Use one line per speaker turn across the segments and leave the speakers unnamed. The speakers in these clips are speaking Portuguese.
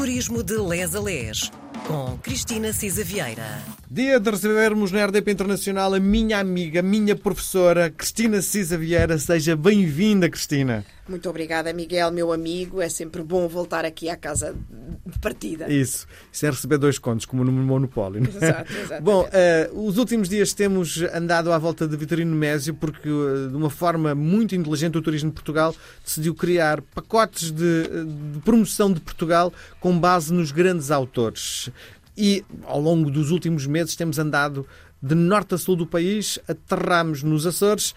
Turismo de Les a Les, com Cristina Cisa Vieira.
Dia de recebermos na RDP Internacional a minha amiga, minha professora, Cristina Cisa Vieira. Seja bem-vinda, Cristina.
Muito obrigada, Miguel, meu amigo. É sempre bom voltar aqui à casa partida.
Isso. Isso é receber dois contos, como no Monopólio. é?
Exato, exatamente.
Bom, uh, os últimos dias temos andado à volta de Vitorino Mésio porque, uh, de uma forma muito inteligente, o Turismo de Portugal decidiu criar pacotes de, de promoção de Portugal com base nos grandes autores. E, ao longo dos últimos meses, temos andado de norte a sul do país, aterramos nos Açores,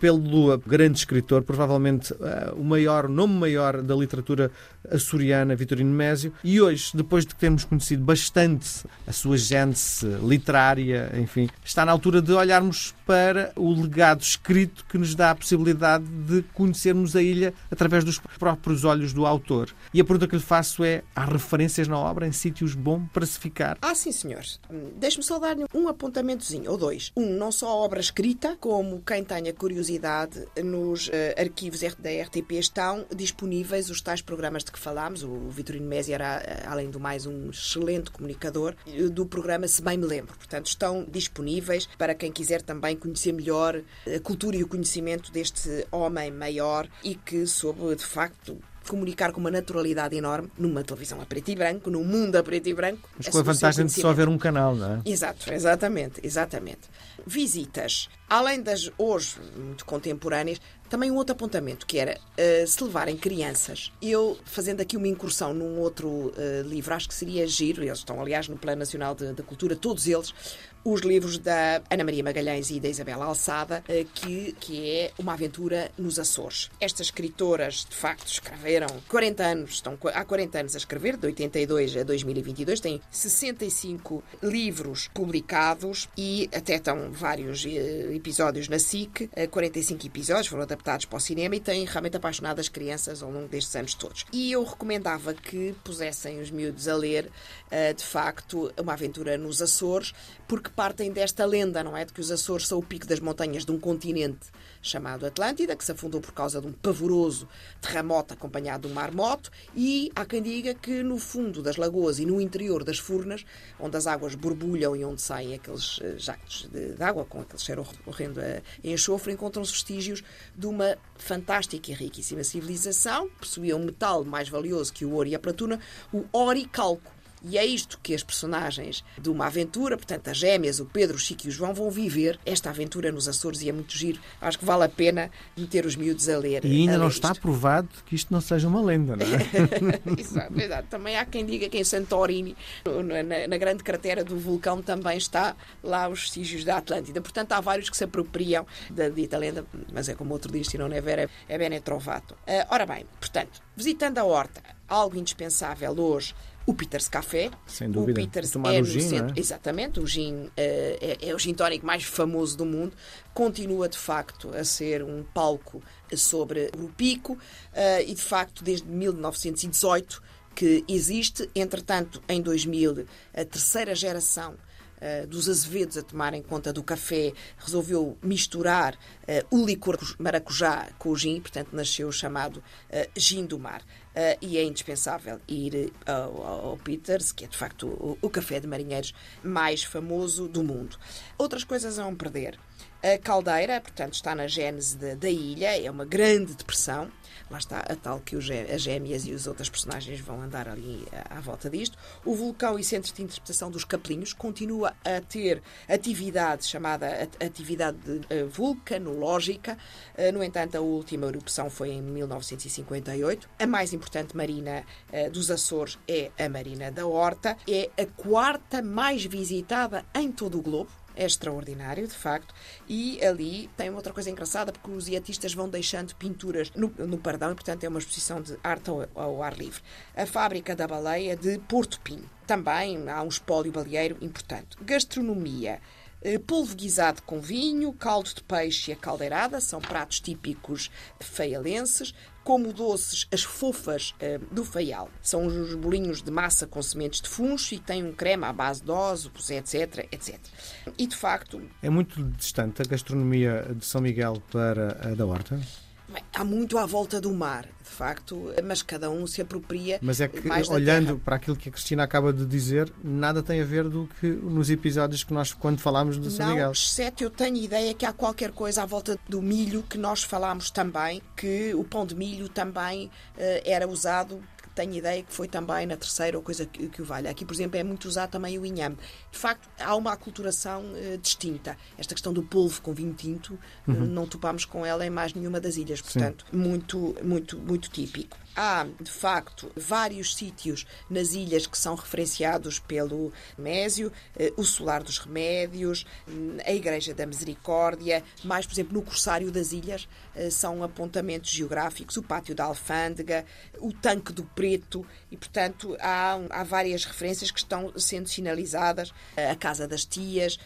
pelo grande escritor, provavelmente uh, o maior, nome maior da literatura açoriana, Vitorino Mésio. E hoje, depois de termos conhecido bastante a sua gênese literária, enfim, está na altura de olharmos para o legado escrito que nos dá a possibilidade de conhecermos a ilha através dos próprios olhos do autor. E a pergunta que lhe faço é: há referências na obra em sítios bons para se ficar?
Ah, sim, senhores. Hum, Deixe-me só dar um apontamentozinho, ou dois. Um, não só a obra escrita, como quem tenha curiosidade, nos eh, arquivos da RTP estão disponíveis os tais programas de que falámos. O Vitorino Mesi era, eh, além do mais, um excelente comunicador eh, do programa Se Bem Me Lembro. Portanto, estão disponíveis para quem quiser também conhecer melhor a cultura e o conhecimento deste homem maior e que soube, de facto, comunicar com uma naturalidade enorme numa televisão a preto e branco, num mundo a preto e branco.
Mas com a vantagem de só haver um canal, não é?
Exato, exatamente, exatamente. Visitas. Além das hoje muito contemporâneas, também um outro apontamento, que era uh, se levarem crianças. Eu, fazendo aqui uma incursão num outro uh, livro, acho que seria giro, eles estão, aliás, no Plano Nacional de Cultura, todos eles, os livros da Ana Maria Magalhães e da Isabela Alçada, uh, que, que é uma aventura nos Açores. Estas escritoras, de facto, escreveram 40 anos, estão há 40 anos a escrever, de 82 a 2022, têm 65 livros publicados e até estão vários episódios na SIC, 45 episódios, foram para o cinema e têm realmente apaixonado as crianças ao longo destes anos todos. E eu recomendava que pusessem os miúdos a ler, de facto, uma aventura nos Açores, porque partem desta lenda, não é? De que os Açores são o pico das montanhas de um continente chamado Atlântida, que se afundou por causa de um pavoroso terremoto acompanhado de um marmoto, e há quem diga que no fundo das lagoas e no interior das furnas, onde as águas borbulham e onde saem aqueles jactos de, de água com aquele cheiro horrendo a enxofre, encontram-se vestígios de uma fantástica e riquíssima civilização, possuía um metal mais valioso que o ouro e a platuna, o oricalco. E é isto que as personagens de uma aventura, portanto, as gêmeas, o Pedro, o Chico e o João, vão viver esta aventura nos Açores e é muito giro. Acho que vale a pena meter os miúdos a ler.
E ainda
a
não
ler
está
isto.
provado que isto não seja uma lenda, não é?
exato, exato. Também há quem diga que em Santorini, na, na, grande cratera do vulcão, também está lá os vestígios da Atlântida. Portanto, há vários que se apropriam da dita lenda, mas é como outro diz, se não é vera, é bene trovato. Uh, ora bem, portanto, visitando a horta, algo indispensável hoje o Peters Café.
Sem dúvida.
O Peters
Tomar
é
o gin,
centro.
é?
Exatamente, o gin uh, é, é, o gin tónico mais famoso do mundo. Continua, de facto, a ser um palco sobre o pico uh, e, de facto, desde 1918 que existe. Entretanto, em 2000, a terceira geração Uh, dos azevedos a tomarem conta do café, resolveu misturar uh, o licor maracujá com o gin, portanto nasceu o chamado uh, gin do mar. E é indispensável ir ao, ao, Peters, que é de facto o, o café de marinheiros mais famoso do mundo. Outras coisas a não perder. A caldeira, portanto, está na gênese de, da ilha, é uma grande depressão. Lá está a tal que os, as gêmeas e os outros personagens vão andar ali à, à, volta disto. O vulcão e centro de interpretação dos Capelinhos continua a ter atividade chamada atividade uh, vulcanológica. Uh, no entanto, a última erupção foi em 1958. A mais importante marina uh, dos Açores é a Marina da Horta. É a quarta mais visitada em todo o globo é extraordinário, de facto. E ali tem outra coisa engraçada, porque os iatistas vão deixando pinturas no, no pardão e, portanto, é uma exposição de arte ao, ao, ar livre. A fábrica da baleia de Porto Pinho. Também há um espólio baleeiro importante. Gastronomia. Polvo guisado com vinho, caldo de peixe e a caldeirada são pratos típicos feialenses, como doces as fofas uh, do feial. São os bolinhos de massa com sementes de funcho e têm um creme à base de ossos, etc, etc. E, de facto...
É muito distante a gastronomia de São Miguel para a da Horta?
Há muito à volta do mar, de facto, mas cada um se apropria.
Mas é que, olhando para aquilo que a Cristina acaba de dizer, nada tem a ver do que nos episódios que nós, quando falámos do São Miguel.
exceto eu tenho ideia que há qualquer coisa à volta do milho que nós falámos também, que o pão de milho também eh, era usado. Tenho ideia que foi também na terceira ou coisa que, que o valha. Aqui, por exemplo, é muito usado também o inhame. De facto, há uma aculturação eh, distinta. Esta questão do polvo com vinho tinto, eh, não topamos com ela em mais nenhuma das ilhas. Portanto, muito, muito, muito típico. Há, de facto, vários sítios nas ilhas que são referenciados pelo Mésio, eh, o Solar dos Remédios, hum, a Igreja da Misericórdia, mais, por exemplo, no Corsário das Ilhas, eh, são apontamentos geográficos, o Pátio da Alfândega, o Tanque do Preto, e, portanto, há, há várias referências que estão sendo sinalizadas, eh, a Casa das Tias,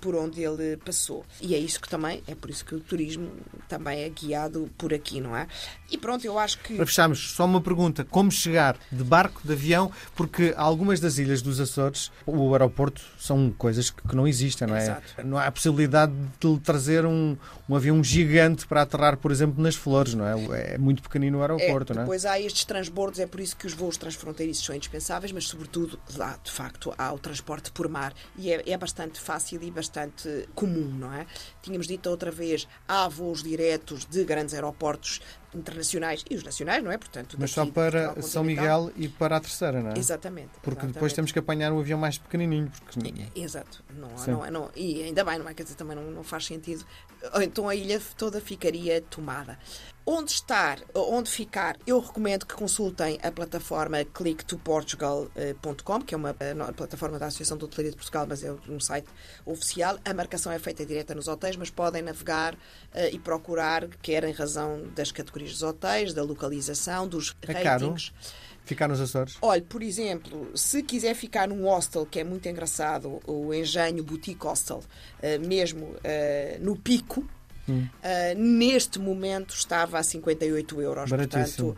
por onde ele passou. E é isso que também, é por isso que o turismo também é guiado por aqui, não é? E pronto, eu acho que...
Para fecharmos, só uma pergunta: como chegar de barco, de avião? Porque algumas das ilhas dos Açores, o aeroporto, são coisas que não existem, não é?
Exato.
Não há possibilidade de lhe trazer um, um avião gigante para aterrar, por exemplo, nas flores, não é? É muito pequenino o aeroporto,
é,
não é?
depois há estes transbordos, é por isso que os voos transfronteiriços são indispensáveis, mas sobretudo lá, de facto, há o transporte por mar e é, é bastante fácil e bastante comum, não é? Tínhamos dito outra vez, há voos diretos de grandes aeroportos internacionais e os nacionais, não é? Portanto,
Mas só para São. Miguel e para a terceira, não é?
Exatamente.
Porque depois
exatamente.
temos que apanhar um avião mais pequenininho. Porque...
Exato. Não, não, não, e ainda bem, não é? Quer dizer, também não, não faz sentido. Ou Então a ilha toda ficaria tomada. Onde estar, onde ficar, eu recomendo que consultem a plataforma clicktoportugal.com, que é uma eh, plataforma da Associação de Hotelaria de Portugal, mas é um site oficial. A marcação é feita direta nos hotéis, mas podem navegar eh, e procurar, quer em razão das categorias dos hotéis, da localização, dos
É caro?
ratings.
Ficar nos Açores.
Olha, por exemplo, se quiser ficar num hostel que é muito engraçado, o Engenho Boutique Hostel, eh, mesmo eh, no pico, eh, neste momento estava a 58 euros. Portanto,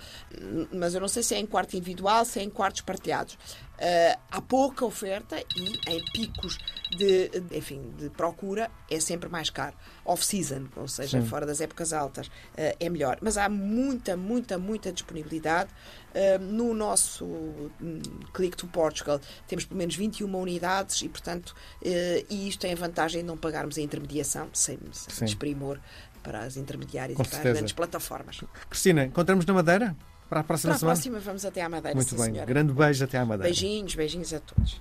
mas eu não sei se é em quarto individual, se é em quartos partilhados. Eh, há pouca oferta e em picos de, enfim, de procura é sempre mais caro. Off-season, ou seja,
Sim.
fora das épocas altas, eh, é melhor. Mas há muita, muita, muita disponibilidade. Eh, no nosso hum, Click to Portugal temos pelo menos 21 unidades e, portanto, e isto tem a vantagem de não pagarmos a intermediação sem, sem desprimor para as intermediárias e para as grandes plataformas.
Cristina, encontramos na Madeira? Para a próxima
Para a
semana?
próxima vamos até à Madeira,
Muito bem.
senhora.
Grande beijo até à Madeira.
Beijinhos, beijinhos a todos.